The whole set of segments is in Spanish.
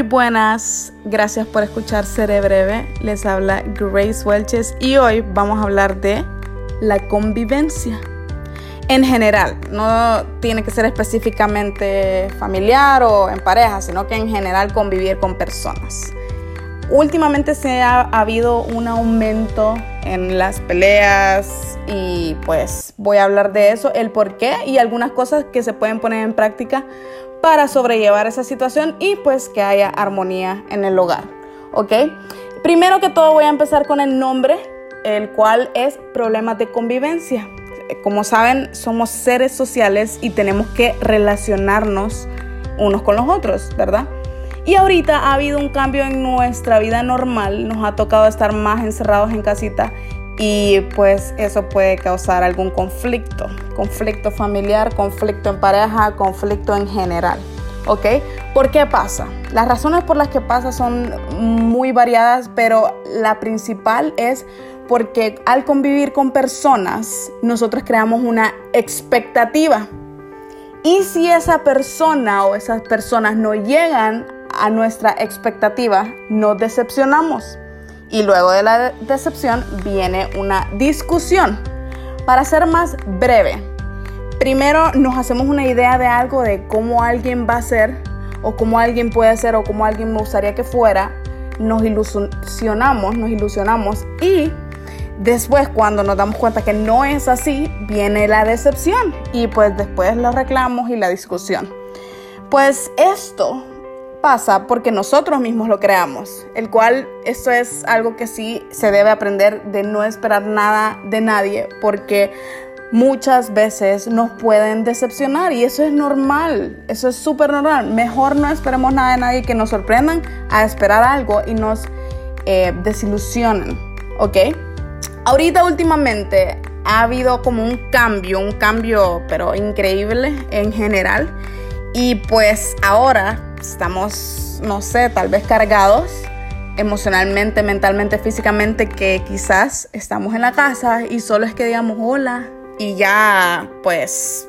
Muy buenas, gracias por escuchar Seré Breve. Les habla Grace Welches y hoy vamos a hablar de la convivencia. En general, no tiene que ser específicamente familiar o en pareja, sino que en general convivir con personas. Últimamente se ha, habido un aumento en las peleas y pues voy a hablar de eso, el por qué y algunas cosas que se pueden poner en práctica para sobrellevar esa situación y pues que haya armonía en el hogar. ¿Ok? Primero que todo voy a empezar con el nombre, el cual es problemas de convivencia. Como saben, somos seres sociales y tenemos que relacionarnos unos con los otros, ¿verdad? Y ahorita ha habido un cambio en nuestra vida normal, nos ha tocado estar más encerrados en casita y pues eso puede causar algún conflicto, conflicto familiar, conflicto en pareja, conflicto en general. ¿Ok? ¿Por qué pasa? Las razones por las que pasa son muy variadas, pero la principal es porque al convivir con personas, nosotros creamos una expectativa. Y si esa persona o esas personas no llegan a nuestra expectativa, nos decepcionamos y luego de la decepción viene una discusión. Para ser más breve, primero nos hacemos una idea de algo, de cómo alguien va a ser, o cómo alguien puede ser, o cómo alguien me gustaría que fuera. Nos ilusionamos, nos ilusionamos y después cuando nos damos cuenta que no es así, viene la decepción y pues después los reclamos y la discusión. Pues esto pasa porque nosotros mismos lo creamos, el cual esto es algo que sí se debe aprender de no esperar nada de nadie, porque muchas veces nos pueden decepcionar y eso es normal, eso es súper normal. Mejor no esperemos nada de nadie que nos sorprendan a esperar algo y nos eh, desilusionen, ¿ok? Ahorita últimamente ha habido como un cambio, un cambio pero increíble en general y pues ahora estamos, no sé, tal vez cargados emocionalmente, mentalmente, físicamente, que quizás estamos en la casa y solo es que digamos hola y ya, pues,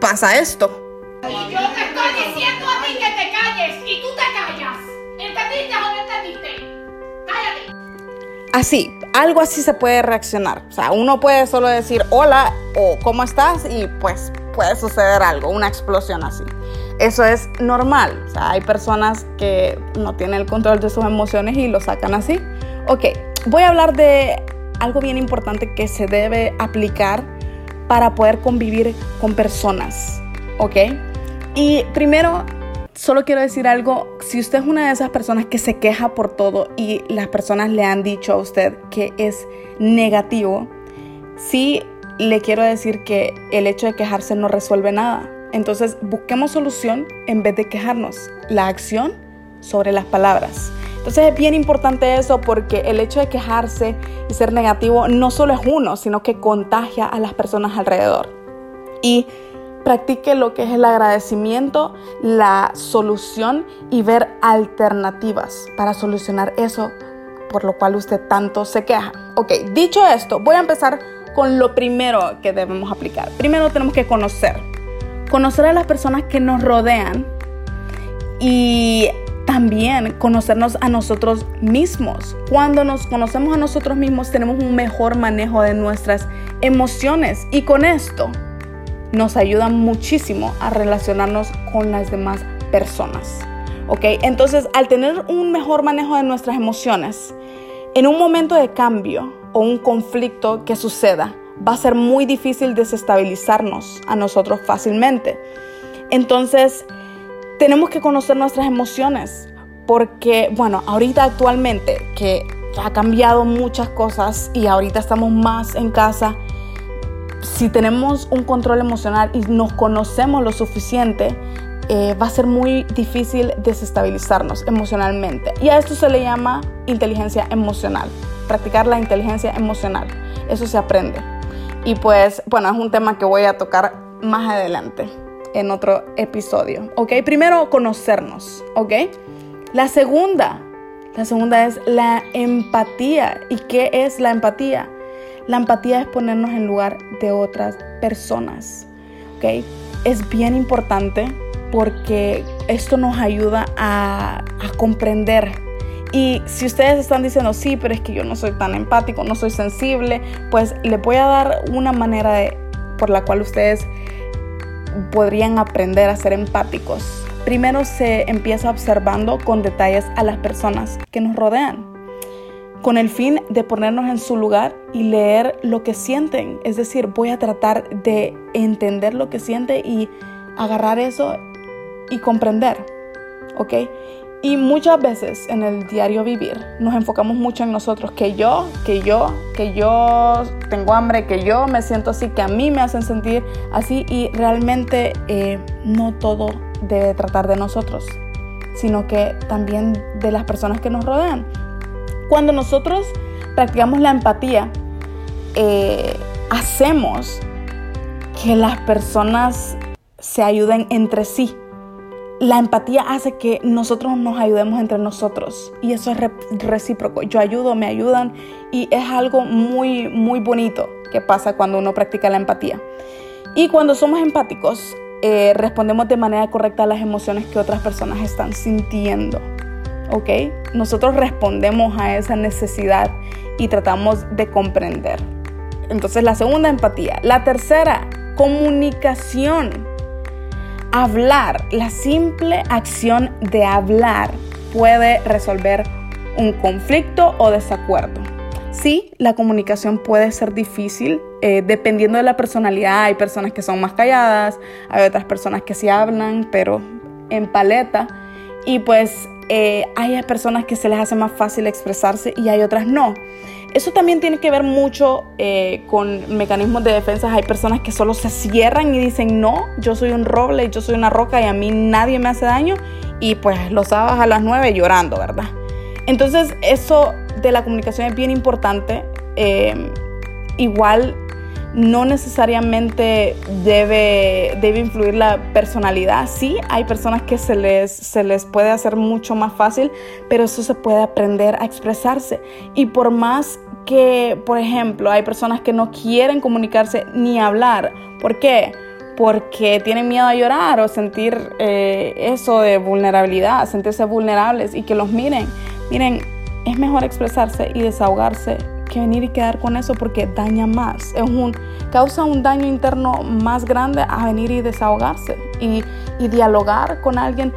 pasa esto. Y yo te estoy diciendo a ti que te calles y tú te callas. ¿Entendiste o no entendiste? Cállate. Así, algo así se puede reaccionar. O sea, uno puede solo decir hola o cómo estás y pues puede suceder algo, una explosión así. Eso es normal. Hay personas que no tienen el control de sus emociones y lo sacan así. Ok, voy a hablar de algo bien importante que se debe aplicar para poder convivir con personas. Ok. Y primero, solo quiero decir algo. Si usted es una de esas personas que se queja por todo y las personas le han dicho a usted que es negativo, sí le quiero decir que el hecho de quejarse no resuelve nada. Entonces busquemos solución en vez de quejarnos. La acción sobre las palabras. Entonces es bien importante eso porque el hecho de quejarse y ser negativo no solo es uno, sino que contagia a las personas alrededor. Y practique lo que es el agradecimiento, la solución y ver alternativas para solucionar eso por lo cual usted tanto se queja. Ok, dicho esto, voy a empezar con lo primero que debemos aplicar. Primero tenemos que conocer conocer a las personas que nos rodean y también conocernos a nosotros mismos. Cuando nos conocemos a nosotros mismos tenemos un mejor manejo de nuestras emociones y con esto nos ayuda muchísimo a relacionarnos con las demás personas. ¿Ok? Entonces, al tener un mejor manejo de nuestras emociones, en un momento de cambio o un conflicto que suceda, va a ser muy difícil desestabilizarnos a nosotros fácilmente. Entonces, tenemos que conocer nuestras emociones porque, bueno, ahorita actualmente que ha cambiado muchas cosas y ahorita estamos más en casa, si tenemos un control emocional y nos conocemos lo suficiente, eh, va a ser muy difícil desestabilizarnos emocionalmente. Y a esto se le llama inteligencia emocional, practicar la inteligencia emocional. Eso se aprende. Y pues, bueno, es un tema que voy a tocar más adelante en otro episodio, ¿ok? Primero, conocernos, ¿ok? La segunda, la segunda es la empatía. ¿Y qué es la empatía? La empatía es ponernos en lugar de otras personas, ¿ok? Es bien importante porque esto nos ayuda a, a comprender y si ustedes están diciendo, sí, pero es que yo no soy tan empático, no soy sensible, pues les voy a dar una manera de, por la cual ustedes podrían aprender a ser empáticos. Primero se empieza observando con detalles a las personas que nos rodean, con el fin de ponernos en su lugar y leer lo que sienten. Es decir, voy a tratar de entender lo que siente y agarrar eso y comprender. ¿Ok? Y muchas veces en el diario vivir nos enfocamos mucho en nosotros, que yo, que yo, que yo tengo hambre, que yo me siento así, que a mí me hacen sentir así y realmente eh, no todo debe tratar de nosotros, sino que también de las personas que nos rodean. Cuando nosotros practicamos la empatía, eh, hacemos que las personas se ayuden entre sí la empatía hace que nosotros nos ayudemos entre nosotros y eso es recíproco. Yo ayudo, me ayudan y es algo muy, muy bonito que pasa cuando uno practica la empatía. Y cuando somos empáticos, eh, respondemos de manera correcta a las emociones que otras personas están sintiendo. ¿Ok? Nosotros respondemos a esa necesidad y tratamos de comprender. Entonces la segunda, empatía. La tercera, comunicación hablar, la simple acción de hablar puede resolver un conflicto o desacuerdo. Sí, la comunicación puede ser difícil eh, dependiendo de la personalidad. Hay personas que son más calladas, hay otras personas que sí hablan, pero en paleta. Y pues eh, hay personas que se les hace más fácil expresarse y hay otras no. Eso también tiene que ver mucho eh, con mecanismos de defensa. Hay personas que solo se cierran y dicen, no, yo soy un roble, yo soy una roca y a mí nadie me hace daño. Y pues lo sabes a las nueve llorando, ¿verdad? Entonces eso de la comunicación es bien importante. Eh, igual no necesariamente debe, debe influir la personalidad. Sí, hay personas que se les, se les puede hacer mucho más fácil, pero eso se puede aprender a expresarse. Y por más que, por ejemplo, hay personas que no quieren comunicarse ni hablar, ¿por qué? Porque tienen miedo a llorar o sentir eh, eso de vulnerabilidad, sentirse vulnerables y que los miren. Miren, es mejor expresarse y desahogarse que venir y quedar con eso porque daña más. Es un, causa un daño interno más grande a venir y desahogarse y, y dialogar con alguien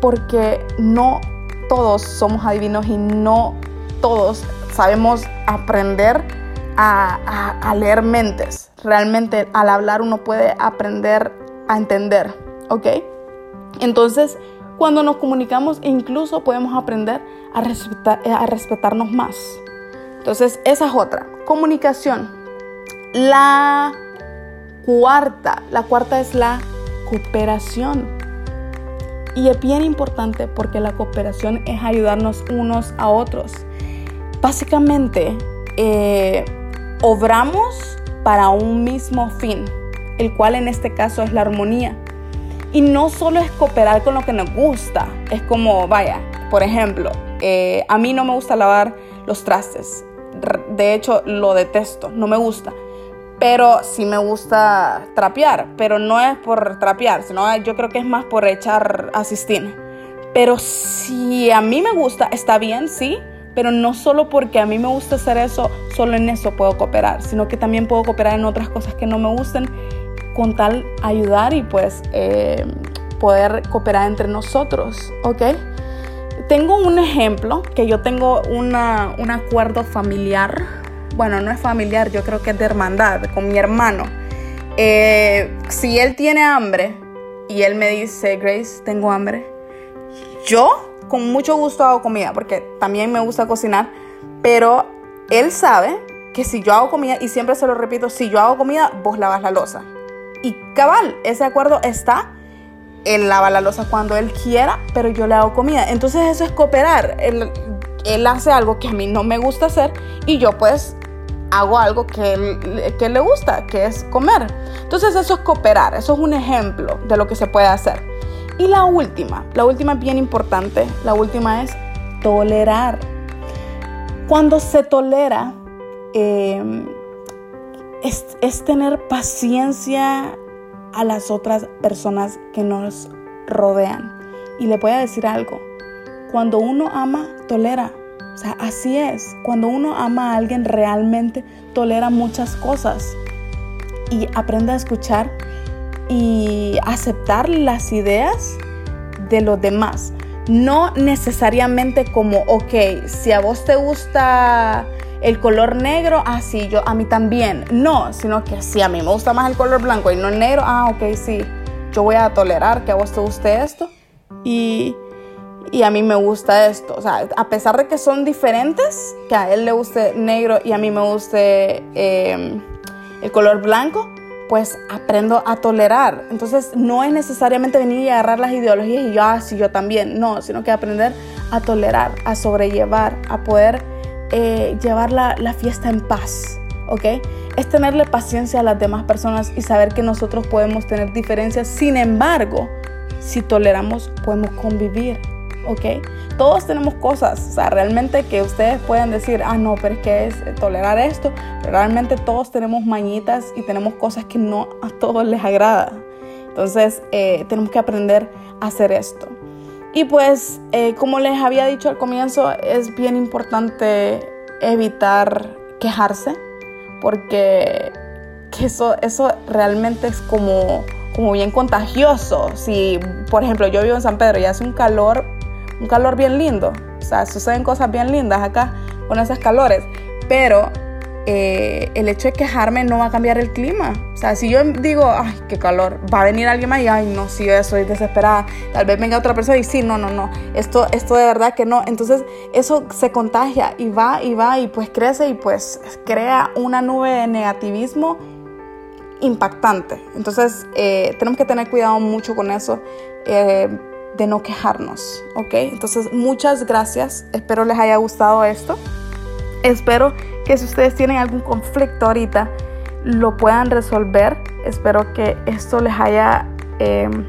porque no todos somos adivinos y no todos sabemos aprender a, a, leer mentes. Realmente al hablar uno puede aprender a entender, ¿ok? Entonces, cuando nos comunicamos, incluso podemos aprender a, respetar, a respetarnos más. Entonces, esa es otra. Comunicación. La cuarta, la cuarta es la cooperación. Y es bien importante porque la cooperación es ayudarnos unos a otros. Básicamente, eh, obramos para un mismo fin, el cual en este caso es la armonía. Y no solo es cooperar con lo que nos gusta, es como, vaya, por ejemplo, eh, a mí no me gusta lavar los trastes, de hecho lo detesto, no me gusta. Pero sí me gusta trapear, pero no es por trapear, sino yo creo que es más por echar asistir. Pero si a mí me gusta, está bien, sí, pero no solo porque a mí me gusta hacer eso, solo en eso puedo cooperar, sino que también puedo cooperar en otras cosas que no me gustan con tal ayudar y pues eh, poder cooperar entre nosotros, ¿ok? Tengo un ejemplo, que yo tengo una, un acuerdo familiar, bueno, no es familiar, yo creo que es de hermandad, con mi hermano. Eh, si él tiene hambre y él me dice, Grace, tengo hambre, yo con mucho gusto hago comida, porque también me gusta cocinar, pero él sabe que si yo hago comida, y siempre se lo repito, si yo hago comida, vos lavas la losa. Y cabal, ese acuerdo está él lava la losa cuando él quiera, pero yo le hago comida. Entonces eso es cooperar. Él, hace algo que a mí no me gusta hacer y yo pues hago algo que, que le gusta, que es comer. Entonces eso es cooperar, eso es un ejemplo de lo que se puede hacer. Y la última, la última bien importante, la última es tolerar. Cuando se tolera, em, es, es tener paciencia a las otras personas que nos rodean. Y le voy a decir algo. Cuando uno ama, tolera. O sea, así es. Cuando uno ama a alguien realmente, tolera muchas cosas. Y aprende a escuchar y aceptar las ideas de los demás. No necesariamente como, ok, si a vos te gusta el color negro, ah, sí, yo, a mí también. No, sino que si a mí me gusta más el color blanco y no el negro, ah, ok, sí, yo voy a tolerar que a vos te guste esto y, y a mí me gusta esto. O sea, a pesar de que son diferentes, que a él le guste negro y a mí me guste em, el color blanco, pues aprendo a tolerar. Entonces no es necesariamente venir y agarrar las ideologías y yo, ah, sí, yo también. No, sino que aprender a tolerar, a sobrellevar, a poder eh, llevar la, la fiesta en paz, ¿ok? Es tenerle paciencia a las demás personas y saber que nosotros podemos tener diferencias, sin embargo, si toleramos, podemos convivir, ¿ok? Todos tenemos cosas, o sea, realmente que ustedes pueden decir, ah, no, pero es que es tolerar esto, pero realmente todos tenemos mañitas y tenemos cosas que no a todos les agrada. Entonces, eh, tenemos que aprender a hacer esto. Y pues, eh, como les había dicho al comienzo, es bien importante evitar quejarse, porque eso, eso realmente es como, como bien contagioso. Si, por ejemplo, yo vivo en San Pedro y hace un calor, un calor bien lindo, o sea, suceden cosas bien lindas acá con esos calores, pero eh, el hecho de quejarme no va a cambiar el clima. O sea, si yo digo, ay, qué calor, va a venir alguien más y, ay, no, sí, yo soy desesperada. Tal vez venga otra persona y sí, no, no, no, esto, esto de verdad que no. Entonces, eso se contagia y va y va y pues crece y pues crea una nube de negativismo impactante. Entonces, eh, tenemos que tener cuidado mucho con eso. Eh, de no quejarnos, ¿ok? Entonces, muchas gracias. Espero les haya gustado esto. Espero que si ustedes tienen algún conflicto ahorita, lo puedan resolver. Espero que esto les haya, em,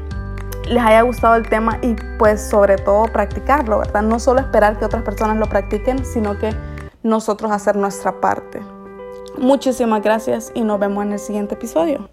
les haya gustado el tema y pues sobre todo practicarlo, ¿verdad? No solo esperar que otras personas lo practiquen, sino que nosotros hacer nuestra parte. Muchísimas gracias y nos vemos en el siguiente episodio.